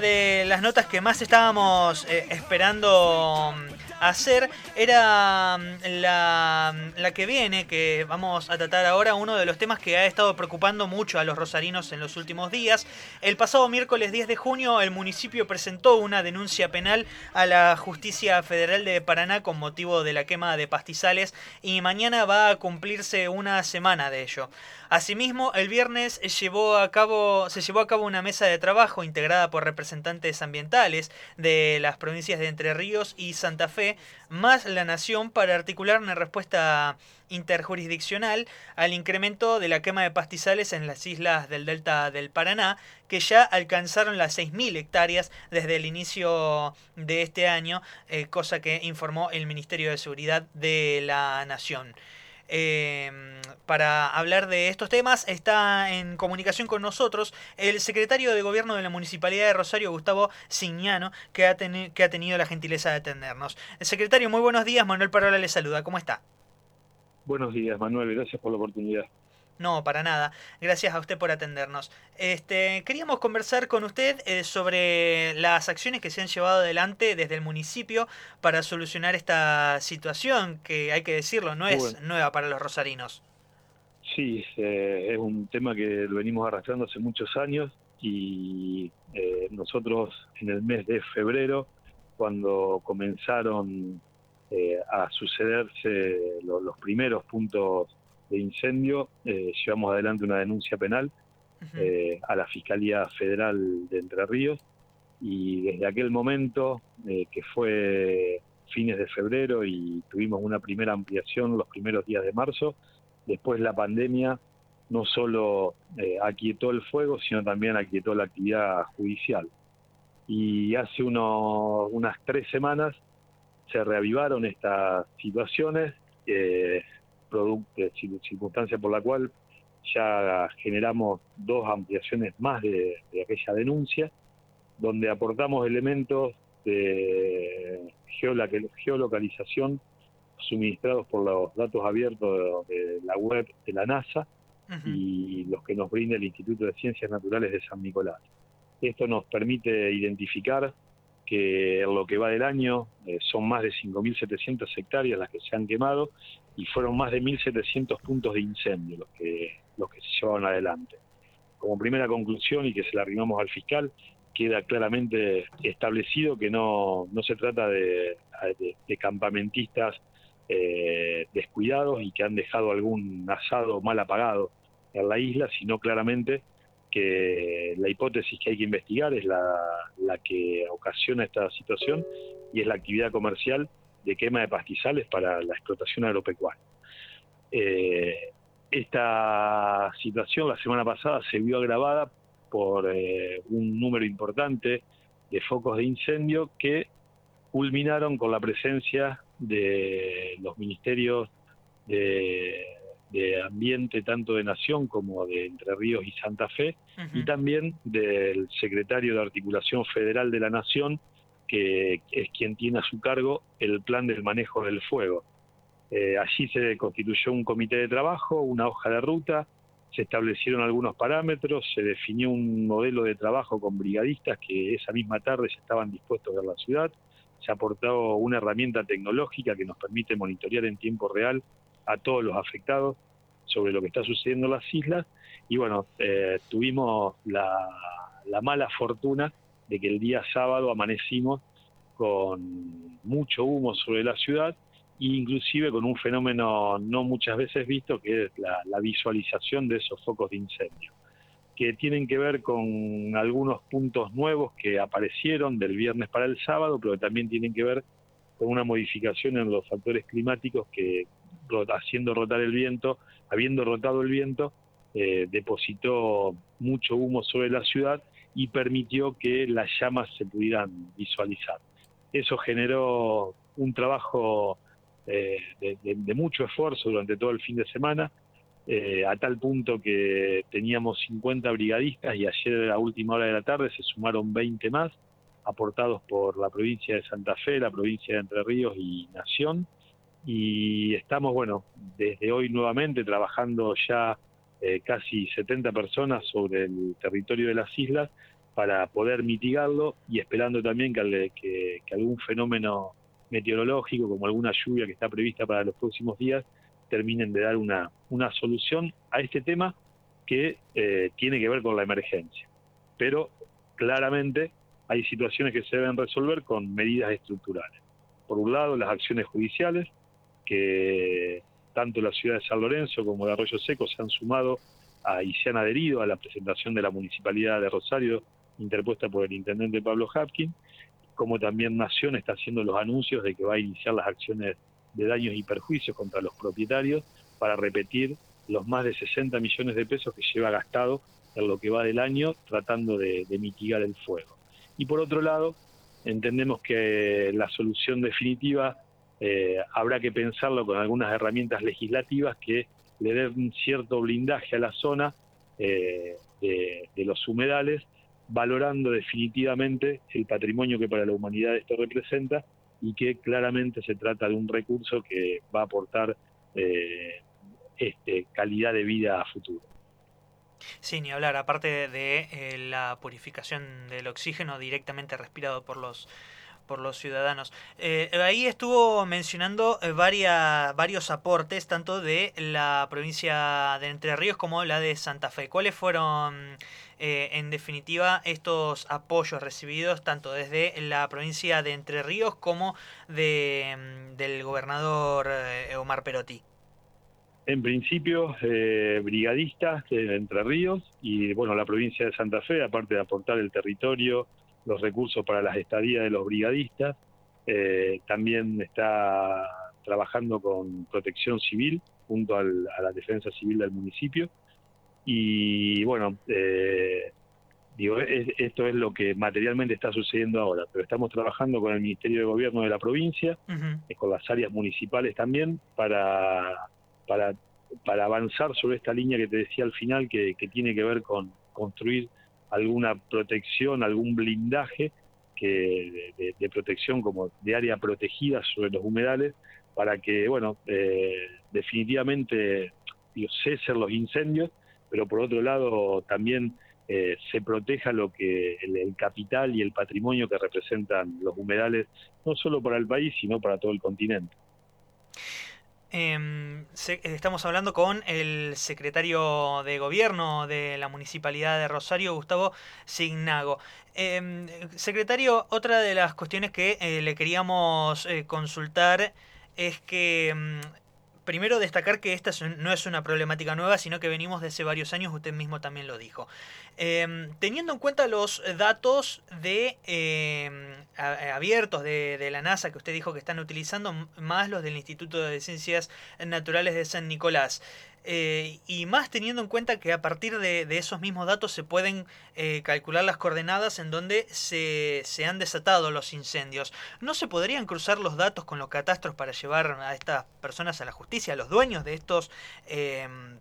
de las notas que más estábamos eh, esperando mm, hacer era mm, la, la, que viene, que vamos a tratar ahora, uno de los temas que ha estado preocupando mucho a los rosarinos en los últimos días. El pasado miércoles 10 de junio el municipio presentó una denuncia penal a la Justicia Federal de Paraná con motivo de la quema de pastizales y mañana va a cumplirse una semana de ello. Asimismo, el viernes llevó a cabo, se llevó a cabo una mesa de trabajo integrada por representantes ambientales de las provincias de Entre Ríos y Santa Fe, más la Nación, para articular una respuesta interjurisdiccional al incremento de la quema de pastizales en las islas del delta del Paraná, que ya alcanzaron las 6.000 hectáreas desde el inicio de este año, eh, cosa que informó el Ministerio de Seguridad de la Nación. Em, para hablar de estos temas está en comunicación con nosotros el secretario de Gobierno de la Municipalidad de Rosario, Gustavo ha, que ha tenido la gentileza de atendernos. El secretario, muy buenos días. Manuel Parola le saluda. ¿Cómo está? Buenos días, Manuel. Gracias por la oportunidad. No, para nada. Gracias a usted por atendernos. Este, queríamos conversar con usted eh, sobre las acciones que se han llevado adelante desde el municipio para solucionar esta situación, que hay que decirlo, no es nueva para los rosarinos. Sí, eh, es un tema que lo venimos arrastrando hace muchos años y eh, nosotros en el mes de febrero, cuando comenzaron a sucederse los primeros puntos de incendio, eh, llevamos adelante una denuncia penal eh, a la Fiscalía Federal de Entre Ríos y desde aquel momento, eh, que fue fines de febrero y tuvimos una primera ampliación los primeros días de marzo, después la pandemia no solo aquietó el fuego, sino también aquietó la actividad judicial. Y hace unas tres semanas se reavivaron estas situaciones, producto, circunstancia por la cual ya generamos dos ampliaciones más de, aquella denuncia, donde aportamos elementos de geolocalización suministrados por los datos abiertos de, la web de la NASA y los que nos brinda el Instituto de Ciencias Naturales de San Nicolás. Esto nos permite identificar que en lo que va del año eh, son más de 5.700 hectáreas las que se han quemado y fueron más de 1.700 puntos de incendio los que, los que se llevaron adelante. Como primera conclusión, y que se la arrimamos al fiscal, queda claramente establecido que no, no se trata de, de, campamentistas eh, descuidados y que han dejado algún asado mal apagado en la isla, sino claramente que la hipótesis que hay que investigar es la, que ocasiona esta situación y es la actividad comercial de quema de pastizales para la explotación agropecuaria. Eh, esta situación la semana pasada se vio agravada por eh, un número importante de focos de incendio que culminaron con la presencia de los ministerios de de ambiente tanto de Nación como de Entre Ríos y Santa Fe, y también del secretario de Articulación Federal de la Nación, que es quien tiene a su cargo el plan del manejo del fuego. Eh, allí se constituyó un comité de trabajo, una hoja de ruta, se establecieron algunos parámetros, se definió un modelo de trabajo con brigadistas que esa misma tarde ya estaban dispuestos a ver la ciudad, se aportó una herramienta tecnológica que nos permite monitorear en tiempo real a todos los afectados sobre lo que está sucediendo en las islas y bueno, eh, tuvimos la, mala fortuna de que el día sábado amanecimos con mucho humo sobre la ciudad e inclusive con un fenómeno no muchas veces visto que es la, visualización de esos focos de incendio que tienen que ver con algunos puntos nuevos que aparecieron del viernes para el sábado, pero también tienen que ver con una modificación en los factores climáticos que haciendo rotar el viento, habiendo rotado el viento, eh, depositó mucho humo sobre la ciudad y permitió que las llamas se pudieran visualizar. Eso generó un trabajo eh, de, mucho esfuerzo durante todo el fin de semana, eh, a tal punto que teníamos 50 brigadistas y ayer a la última hora de la tarde se sumaron 20 más, aportados por la provincia de Santa Fe, la provincia de Entre Ríos y Nación y estamos, bueno, desde hoy nuevamente trabajando ya eh, casi 70 personas sobre el territorio de las islas para poder mitigarlo y esperando también que, algún fenómeno meteorológico, como alguna lluvia que está prevista para los próximos días, terminen de dar una, una solución a este tema que eh, tiene que ver con la emergencia. Pero claramente hay situaciones que se deben resolver con medidas estructurales. Por un lado, las acciones judiciales, que tanto la ciudad de San Lorenzo como de Arroyo Seco se han sumado y se han adherido a la presentación de la Municipalidad de Rosario interpuesta por el intendente Pablo Hapkin, como también Nación está haciendo los anuncios de que va a iniciar las acciones de daños y perjuicios contra los propietarios para repetir los más de 60 millones de pesos que lleva gastado en lo que va del año tratando de, mitigar el fuego. Y por otro lado, entendemos que la solución definitiva eh, habrá que pensarlo con algunas herramientas legislativas que le den cierto blindaje a la zona eh, de, los humedales, valorando definitivamente el patrimonio que para la humanidad esto representa y que claramente se trata de un recurso que va a aportar eh, este, calidad de vida a futuro. Sí, ni hablar, aparte de la purificación del oxígeno directamente respirado por los por los ciudadanos. Eh, ahí estuvo mencionando eh, varias, varios aportes, tanto de la provincia de Entre Ríos como la de Santa Fe. ¿Cuáles fueron, en definitiva, estos apoyos recibidos tanto desde la provincia de Entre Ríos como de, mm, del gobernador Omar Perotti? En principio, eh, brigadistas de Entre Ríos y bueno, la provincia de Santa Fe, aparte de aportar el territorio, los recursos para las estadías de los brigadistas, eh, también está trabajando con protección civil junto a la defensa civil del municipio. Y bueno, eh, digo, esto es lo que materialmente está sucediendo ahora, pero estamos trabajando con el Ministerio de Gobierno de la provincia, y con las áreas municipales también, para para, para avanzar sobre esta línea que te decía al final, que, tiene que ver con construir alguna protección, algún blindaje que de, protección como de área protegida sobre los humedales, para que, bueno, eh, definitivamente cesen los incendios, pero por otro lado también eh, se proteja lo que el, capital y el patrimonio que representan los humedales, no solo para el país, sino para todo el continente. Em, estamos hablando con el secretario de gobierno de la municipalidad de Rosario, Gustavo Signago. Em, secretario, otra de las cuestiones que eh, le queríamos eh, consultar es que em, primero destacar que esta no es una problemática nueva, sino que venimos de hace varios años, usted mismo también lo dijo. Em, teniendo en cuenta los datos de em, abiertos de, la NASA que usted dijo que están utilizando, más los del Instituto de Ciencias Naturales de San Nicolás, eh, y más teniendo en cuenta que a partir de, esos mismos datos se pueden eh, calcular las coordenadas en donde se, se, han desatado los incendios. ¿No se podrían cruzar los datos con los catastros para llevar a estas personas a la justicia, a los dueños de estos... Em,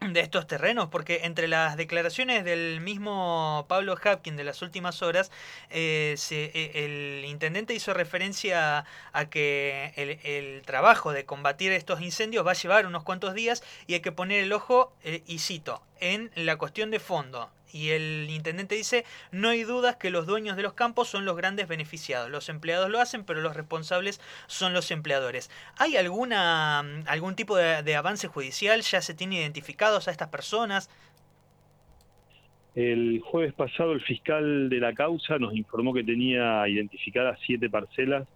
de estos terrenos, porque entre las declaraciones del mismo Pablo Hapkin de las últimas horas, eh, e, el intendente hizo referencia a, que el, trabajo de combatir estos incendios va a llevar unos cuantos días y hay que poner el ojo, eh, y cito, en la cuestión de fondo, y el intendente dice, no hay dudas que los dueños de los campos son los grandes beneficiados. Los empleados lo hacen, pero los responsables son los empleadores. ¿Hay alguna, algún tipo de, avance judicial? ¿Ya se tienen identificados a estas personas? El jueves pasado el fiscal de la causa nos informó que tenía identificadas siete parcelas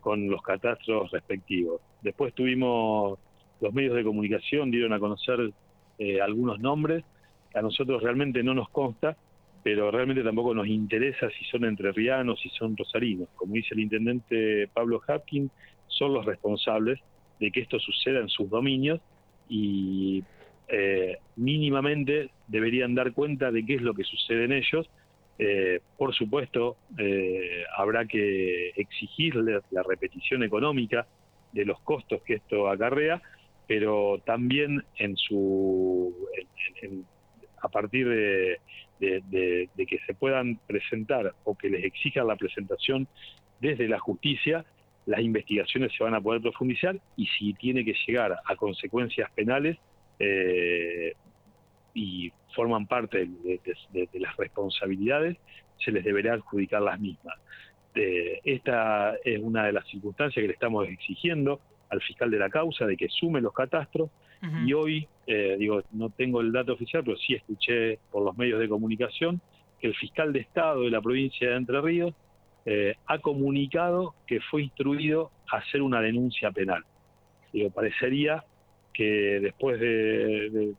con los catastros respectivos. Después tuvimos, los medios de comunicación dieron a conocer eh, algunos nombres a nosotros realmente no nos consta, pero realmente tampoco nos interesa si son entrerrianos, si son rosarinos. Como dice el intendente Pablo Hapkin, son los responsables de que esto suceda en sus dominios y eh, mínimamente deberían dar cuenta de qué es lo que sucede en ellos. Eh, por supuesto, eh, habrá que exigirles la repetición económica de los costos que esto acarrea, pero también en su en, a partir de, que se puedan presentar o que les exijan la presentación desde la justicia, las investigaciones se van a poder profundizar y si tiene que llegar a consecuencias penales, eh, y forman parte de, las responsabilidades, se les deberá adjudicar las mismas. esta es una de las circunstancias que le estamos exigiendo al fiscal de la causa de que sume los catastros y hoy, eh, digo, no tengo el dato oficial, pero sí escuché por los medios de comunicación que el fiscal de Estado de la provincia de Entre Ríos eh, ha comunicado que fue instruido a hacer una denuncia penal. Digo, parecería que después de,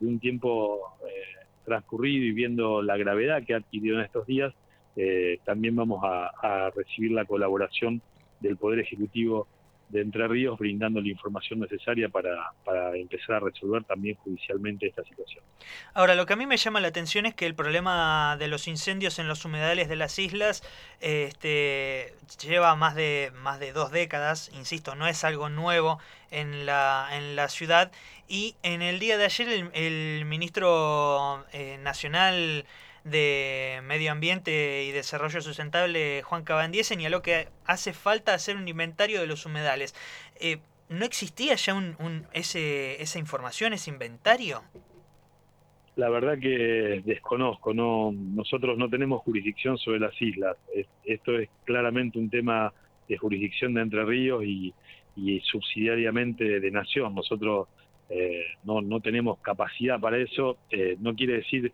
un tiempo eh, transcurrido y viendo la gravedad que ha adquirido en estos días, eh, también vamos a, recibir la colaboración del Poder Ejecutivo de Entre Ríos brindando la información necesaria para, para, empezar a resolver también judicialmente esta situación. Ahora, lo que a mí me llama la atención es que el problema de los incendios en los humedales de las islas este, lleva más de, más de dos décadas, insisto, no es algo nuevo en la, en la ciudad y en el día de ayer el, ministro eh, nacional de Medio Ambiente y Desarrollo Sustentable, Juan Cabandí, señaló que hace falta hacer un inventario de los humedales. Eh, ¿No existía ya un, ese, esa información, ese inventario? La verdad que desconozco, no, nosotros no tenemos jurisdicción sobre las islas. esto es claramente un tema de jurisdicción de Entre Ríos y, subsidiariamente de Nación. Nosotros eh, no, no tenemos capacidad para eso. Eh, no quiere decir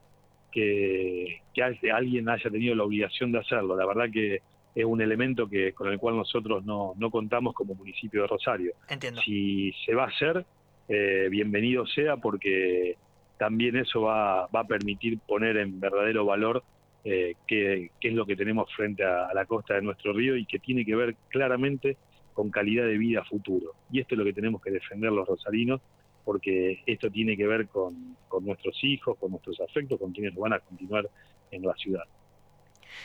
que, alguien haya tenido la obligación de hacerlo. La verdad que es un elemento que con el cual nosotros no, contamos como municipio de Rosario. Entiendo. Si se va a hacer, eh, bienvenido sea porque también eso va, a permitir poner en verdadero valor eh, qué, es lo que tenemos frente a, la costa de nuestro río y que tiene que ver claramente con calidad de vida futuro. Y esto es lo que tenemos que defender los rosarinos porque esto tiene que ver con, nuestros hijos, con nuestros afectos, con quienes van a continuar en la ciudad.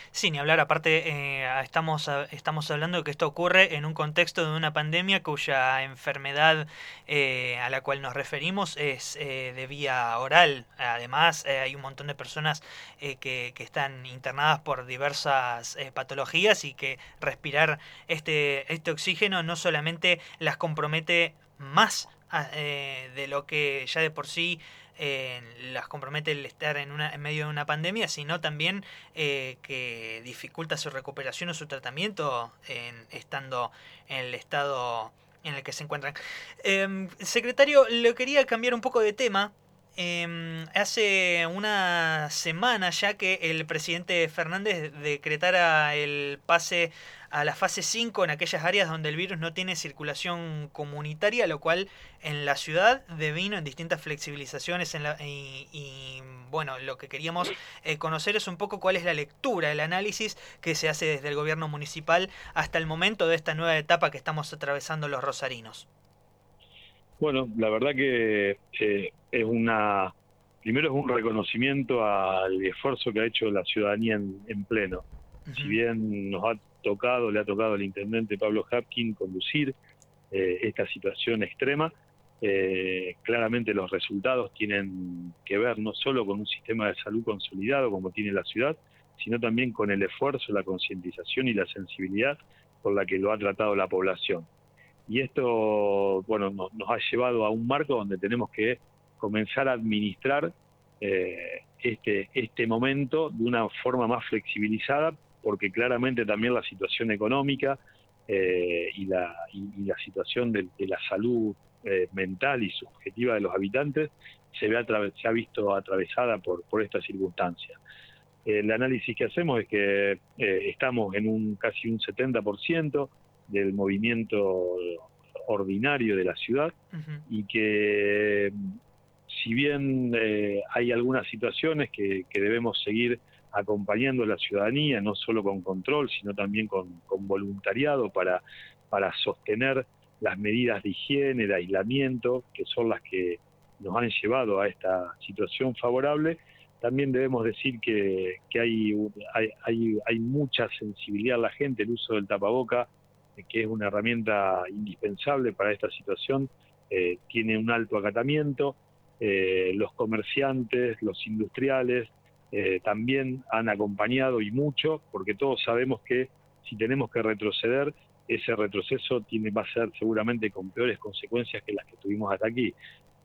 Sí, ni hablar, aparte eh, estamos, estamos hablando de que esto ocurre en un contexto de una pandemia cuya enfermedad eh, a la cual nos referimos es eh, de vía oral. Además, hay un montón de personas que, que, están internadas por diversas patologías y que respirar este, este oxígeno no solamente las compromete más eh, de lo que ya de por sí eh, las compromete el estar en, una, en medio de una pandemia, sino también eh, que dificulta su recuperación o su tratamiento estando en el estado en el que se encuentran. Em, secretario, le quería cambiar un poco de tema. Em, hace una semana ya que el presidente Fernández decretara el pase a la fase 5 en aquellas áreas donde el virus no tiene circulación comunitaria, lo cual en la ciudad devino en distintas flexibilizaciones en la, y, bueno, lo que queríamos eh, conocer es un poco cuál es la lectura, el análisis que se hace desde el gobierno municipal hasta el momento de esta nueva etapa que estamos atravesando los rosarinos. Bueno, la verdad que eh, es una, primero es un reconocimiento al esfuerzo que ha hecho la ciudadanía en, pleno. Si bien nos ha tocado, le ha tocado al intendente Pablo Hapkin conducir eh, esta situación extrema. Eh, claramente los resultados tienen que ver no solo con un sistema de salud consolidado como tiene la ciudad, sino también con el esfuerzo, la concientización y la sensibilidad con la que lo ha tratado la población. Y esto, bueno, nos, ha llevado a un marco donde tenemos que comenzar a administrar eh, este, este momento de una forma más flexibilizada porque claramente también la situación económica eh, y, la, la situación de, la salud eh, mental y subjetiva de los habitantes se, ve se ha visto atravesada por, por esta circunstancia. El análisis que hacemos es que eh, estamos en un casi un 70% del movimiento ordinario de la ciudad y que si bien hay algunas situaciones que, que debemos seguir acompañando a la ciudadanía, no solo con control, sino también con, voluntariado para, para sostener las medidas de higiene, de aislamiento, que son las que nos han llevado a esta situación favorable, también debemos decir que, hay, hay, hay, mucha sensibilidad en la gente, el uso del tapaboca, que es una herramienta indispensable para esta situación, eh, tiene un alto acatamiento, eh, los comerciantes, los industriales, eh, también han acompañado y mucho, porque todos sabemos que si tenemos que retroceder, ese retroceso tiene, va a ser seguramente con peores consecuencias que las que tuvimos hasta aquí.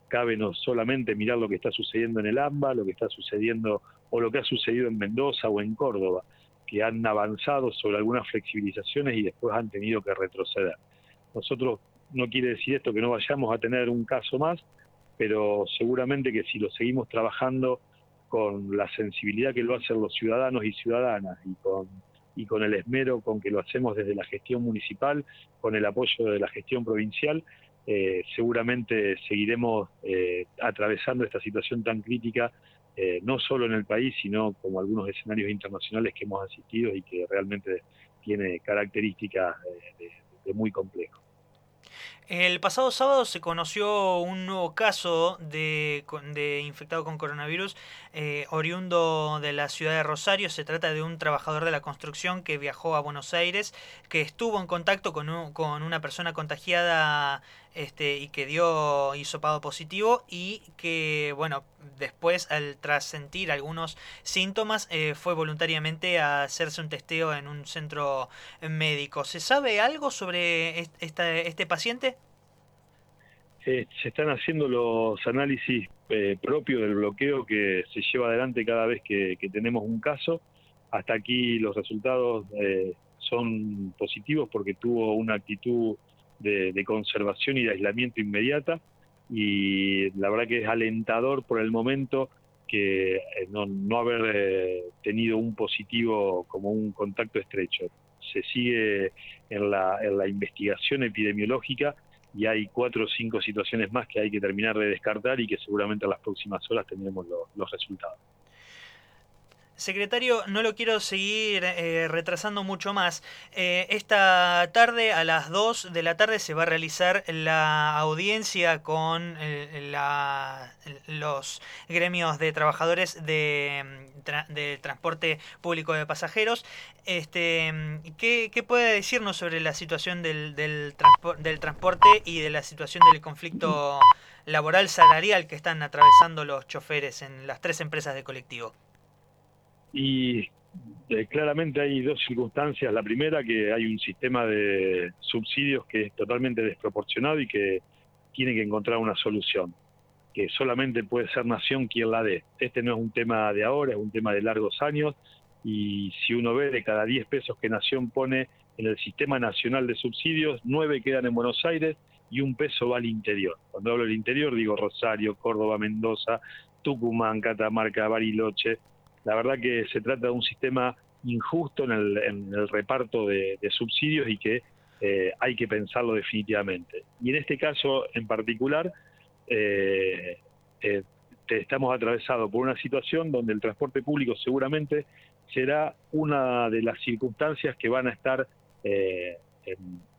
cabe no solamente mirar lo que está sucediendo en el AMBA, lo que está sucediendo o lo que ha sucedido en Mendoza o en Córdoba, que han avanzado sobre algunas flexibilizaciones y después han tenido que retroceder. Nosotros no quiere decir esto que no vayamos a tener un caso más, pero seguramente que si lo seguimos trabajando con la sensibilidad que lo hacen los ciudadanos y ciudadanas y con, y con el esmero con que lo hacemos desde la gestión municipal, con el apoyo de la gestión provincial, eh, seguramente seguiremos eh, atravesando esta situación tan crítica, eh, no solo en el país, sino como algunos escenarios internacionales que hemos asistido y que realmente tiene características de muy complejo. El pasado sábado se conoció un nuevo caso de, de infectado con coronavirus eh, oriundo de la ciudad de Rosario. Se trata de un trabajador de la construcción que viajó a Buenos Aires, que estuvo en contacto con, con una persona contagiada este, y que dio hisopado positivo y que, bueno, después al tras sentir algunos síntomas eh, fue voluntariamente a hacerse un testeo en un centro médico. ¿Se sabe algo sobre este paciente? Eh, se están haciendo los análisis eh, propios del bloqueo que se lleva adelante cada vez que, tenemos un caso. Hasta aquí los resultados eh, son positivos porque tuvo una actitud de, conservación y de aislamiento inmediata y la verdad que es alentador por el momento que no, haber tenido un positivo como un contacto estrecho. Se sigue en la, en la investigación epidemiológica y hay cuatro o cinco situaciones más que hay que terminar de descartar y que seguramente en las próximas horas tendremos los resultados. Secretario, no lo quiero seguir eh, retrasando mucho más. Eh, esta tarde, a las 2 de la tarde, se va a realizar la audiencia con eh, los gremios de trabajadores de, transporte público de pasajeros. Este, ¿qué, puede decirnos sobre la situación del, del, del transporte y de la situación del conflicto laboral salarial que están atravesando los choferes en las tres empresas de colectivo? Y eh, claramente hay dos circunstancias. La primera, que hay un sistema de subsidios que es totalmente desproporcionado y que tiene que encontrar una solución, que solamente puede ser Nación quien la dé. Este no es un tema de ahora, es un tema de largos años y si uno ve de cada 10 pesos que Nación pone en el sistema nacional de subsidios, 9 quedan en Buenos Aires y un peso va al interior. Cuando hablo del interior digo Rosario, Córdoba, Mendoza, Tucumán, Catamarca, Bariloche, la verdad que se trata de un sistema injusto en el, reparto de, subsidios y que eh, hay que pensarlo definitivamente. Y en este caso en particular, eh, eh, estamos atravesados por una situación donde el transporte público seguramente será una de las circunstancias que van a estar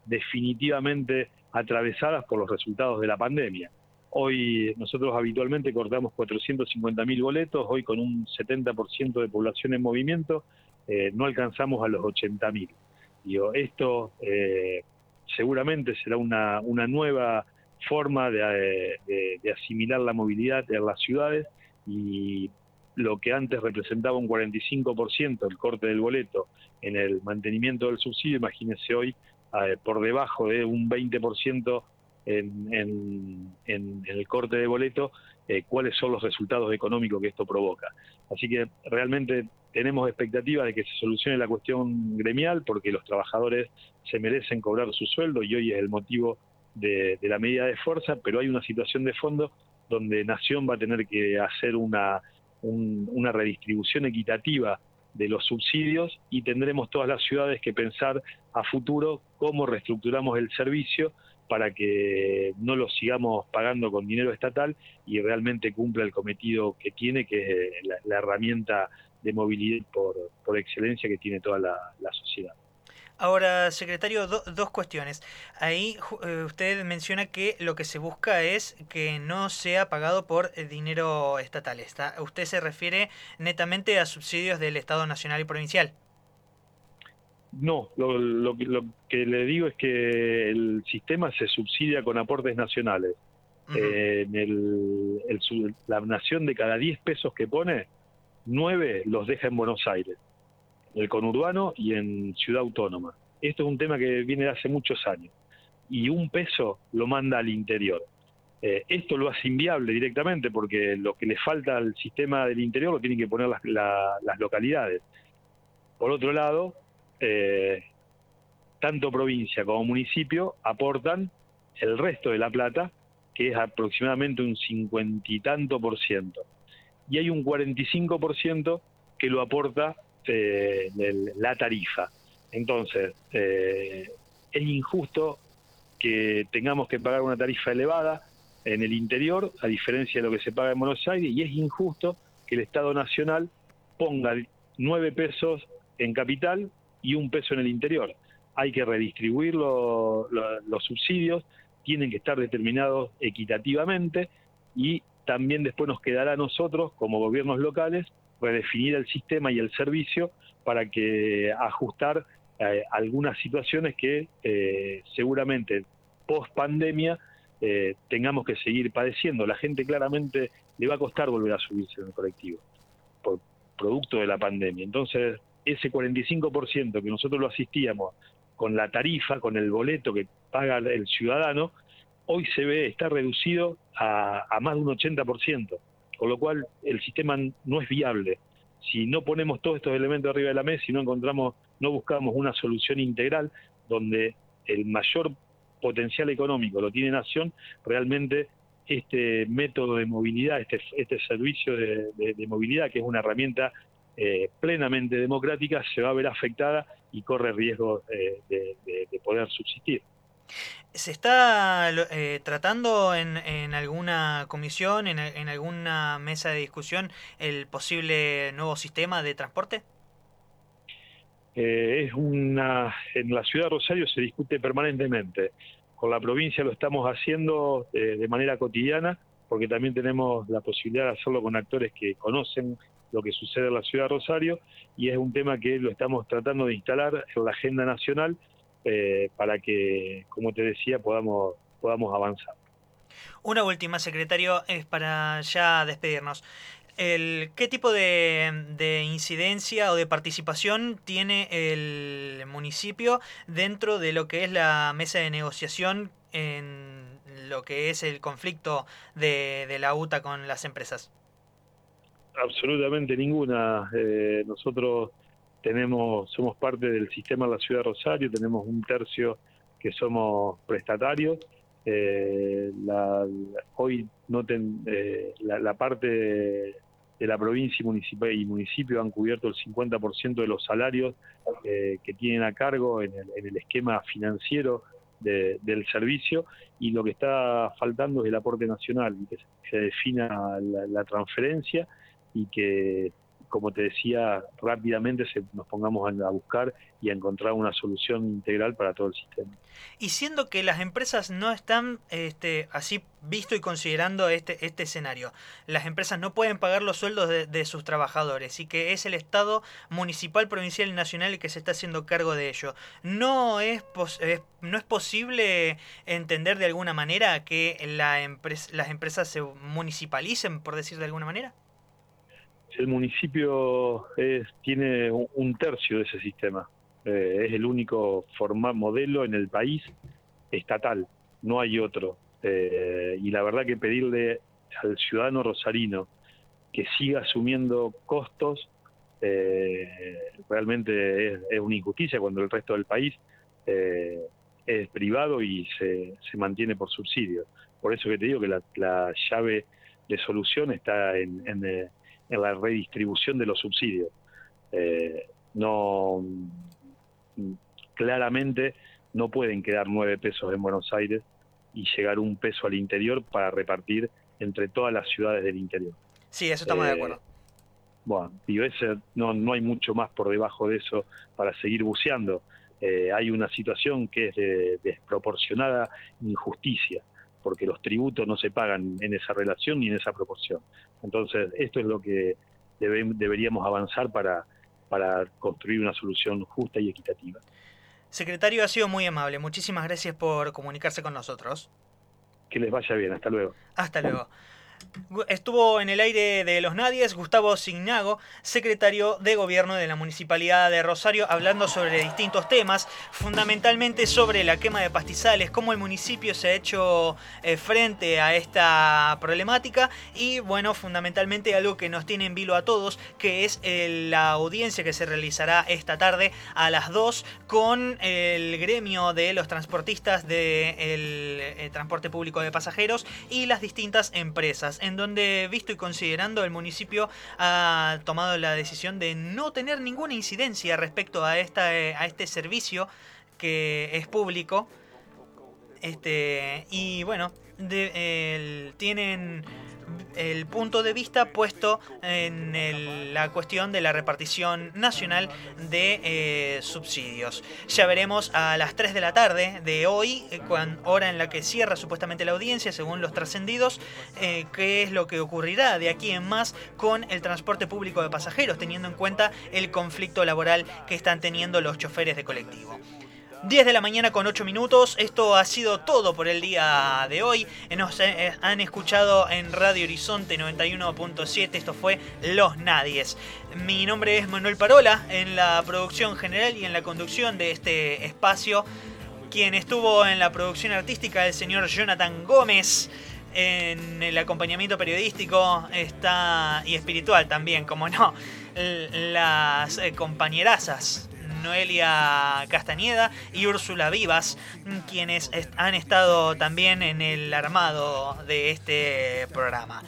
definitivamente atravesadas por los resultados de la pandemia. Hoy nosotros habitualmente cortamos 450.000 boletos, hoy con un 70% de población en movimiento eh, no alcanzamos a los 80.000. Digo, esto eh, seguramente será una, una nueva forma de, de, asimilar la movilidad en las ciudades y lo que antes representaba un 45% el corte del boleto en el mantenimiento del subsidio, imagínense hoy eh, por debajo de un 20% en, el corte de boleto eh, cuáles son los resultados económicos que esto provoca. Así que realmente tenemos expectativa de que se solucione la cuestión gremial porque los trabajadores se merecen cobrar su sueldo y hoy es el motivo de, la medida de fuerza, pero hay una situación de fondo donde Nación va a tener que hacer una, una redistribución equitativa de los subsidios y tendremos todas las ciudades que pensar a futuro cómo reestructuramos el servicio para que no lo sigamos pagando con dinero estatal y realmente cumpla el cometido que tiene, que es la, herramienta de movilidad por, por, excelencia que tiene toda la, sociedad. Ahora, secretario, dos cuestiones. Ahí eh, usted menciona que lo que se busca es que no sea pagado por dinero estatal. ¿Usted se refiere netamente a subsidios del Estado Nacional y Provincial? No, lo, que le digo es que el sistema se subsidia con aportes nacionales. Eh, la nación de cada 10 pesos que pone, 9 los deja en Buenos Aires, en el conurbano y en Ciudad Autónoma. Esto es un tema que viene de hace muchos años. Y un peso lo manda al interior. Eh, esto lo hace inviable directamente porque lo que le falta al sistema del interior lo tienen que poner las, las localidades. Por otro lado, eh, tanto provincia como municipio aportan el resto de la plata, que es aproximadamente un cincuenta y tanto por ciento. Y hay un 45 por ciento que lo aporta eh, la tarifa. Entonces, eh, es injusto que tengamos que pagar una tarifa elevada en el interior, a diferencia de lo que se paga en Buenos Aires, y es injusto que el Estado Nacional ponga nueve pesos en capital y un peso en el interior. Hay que redistribuir los subsidios, tienen que estar determinados equitativamente y también después nos quedará a nosotros, como gobiernos locales, redefinir el sistema y el servicio para que ajustar eh, algunas situaciones que eh, seguramente post pandemia eh, tengamos que seguir padeciendo. La gente claramente le va a costar volver a subirse en el colectivo por producto de la pandemia. Entonces, ese 45% que nosotros lo asistíamos con la tarifa, con el boleto que paga el ciudadano, hoy se ve, está reducido a, más de un 80%, con lo cual el sistema no es viable. Si no ponemos todos estos elementos arriba de la mesa, si no encontramos, no buscamos una solución integral donde el mayor potencial económico lo tiene Nación, realmente este método de movilidad, este, este servicio de, movilidad, que es una herramienta eh, plenamente democrática, se va a ver afectada y corre riesgo eh, de, poder subsistir. ¿Se está eh, tratando en, alguna comisión, en, en, alguna mesa de discusión, el posible nuevo sistema de transporte? Eh, es una en la ciudad de Rosario se discute permanentemente. Con la provincia lo estamos haciendo de manera cotidiana, porque también tenemos la posibilidad de hacerlo con actores que conocen lo que sucede en la ciudad de Rosario y es un tema que lo estamos tratando de instalar en la agenda nacional eh, para que, como te decía, podamos, podamos avanzar. Una última, secretario, es para ya despedirnos el, ¿qué tipo de, incidencia o de participación tiene el municipio dentro de lo que es la mesa de negociación en lo que es el conflicto de, la UTA con las empresas? Absolutamente ninguna. Eh, nosotros tenemos, somos parte del sistema de la ciudad de Rosario, tenemos un tercio que somos prestatarios. Eh, hoy no eh, la, la, parte de la provincia y municipio, y municipio han cubierto el 50% de los salarios eh, que tienen a cargo en el, esquema financiero del servicio y lo que está faltando es el aporte nacional que se defina la transferencia y que como te decía, rápidamente se, nos pongamos a, buscar y a encontrar una solución integral para todo el sistema. Y siendo que las empresas no están este, así visto y considerando este, este escenario, las empresas no pueden pagar los sueldos de, sus trabajadores y que es el Estado municipal, provincial y nacional el que se está haciendo cargo de ello, ¿no es, no es posible entender de alguna manera que la las empresas se municipalicen, por decir de alguna manera? El municipio es, tiene un tercio de ese sistema. Eh, es el único modelo en el país estatal, no hay otro. Eh, y la verdad que pedirle al ciudadano rosarino que siga asumiendo costos eh, realmente es, una injusticia cuando el resto del país es privado y se, se, mantiene por subsidio. Por eso que te digo que la, llave de solución está en, en, en la redistribución de los subsidios. Eh, no claramente no pueden quedar nueve pesos en Buenos Aires y llegar un peso al interior para repartir entre todas las ciudades del interior. Sí, eso estamos de acuerdo. Eh, bueno, y ese, no, no hay mucho más por debajo de eso para seguir buceando. Eh, hay una situación que es de desproporcionada injusticia porque los tributos no se pagan en esa relación ni en esa proporción. Entonces, esto es lo que deberíamos avanzar para, para construir una solución justa y equitativa. Secretario, ha sido muy amable. Muchísimas gracias por comunicarse con nosotros. Que les vaya bien. Hasta luego. Hasta luego. Estuvo en el aire de los Nadies Gustavo Signago, secretario de Gobierno de la Municipalidad de Rosario, hablando sobre distintos temas, fundamentalmente sobre la quema de pastizales, cómo el municipio se ha hecho eh, frente a esta problemática y, bueno, fundamentalmente algo que nos tiene en vilo a todos, que es eh, la audiencia que se realizará esta tarde a las 2 con el gremio de los transportistas del eh, transporte público de pasajeros y las distintas empresas donde, visto y considerando, el municipio ha tomado la decisión de no tener ninguna incidencia respecto a, esta, eh, a este servicio que es público. Este, y bueno, tienen el punto de vista puesto en la cuestión de la repartición nacional de eh, subsidios. Ya veremos a las 3 de la tarde de hoy, eh, hora en la que cierra supuestamente la audiencia, según los trascendidos, eh, qué es lo que ocurrirá de aquí en más con el transporte público de pasajeros, teniendo en cuenta el conflicto laboral que están teniendo los choferes de colectivo. 10 de la mañana con 8 minutos. Esto ha sido todo por el día de hoy. Nos eh, han escuchado en Radio Horizonte 91.7. Esto fue Los Nadies. Mi nombre es Manuel Parola en la producción general y en la conducción de este espacio. Quien estuvo en la producción artística, el señor Jonathan Gómez. En el acompañamiento periodístico está y espiritual también, como no, las eh, compañerazas Noelia Castañeda y Úrsula Vivas, quienes han estado también en el armado de este programa.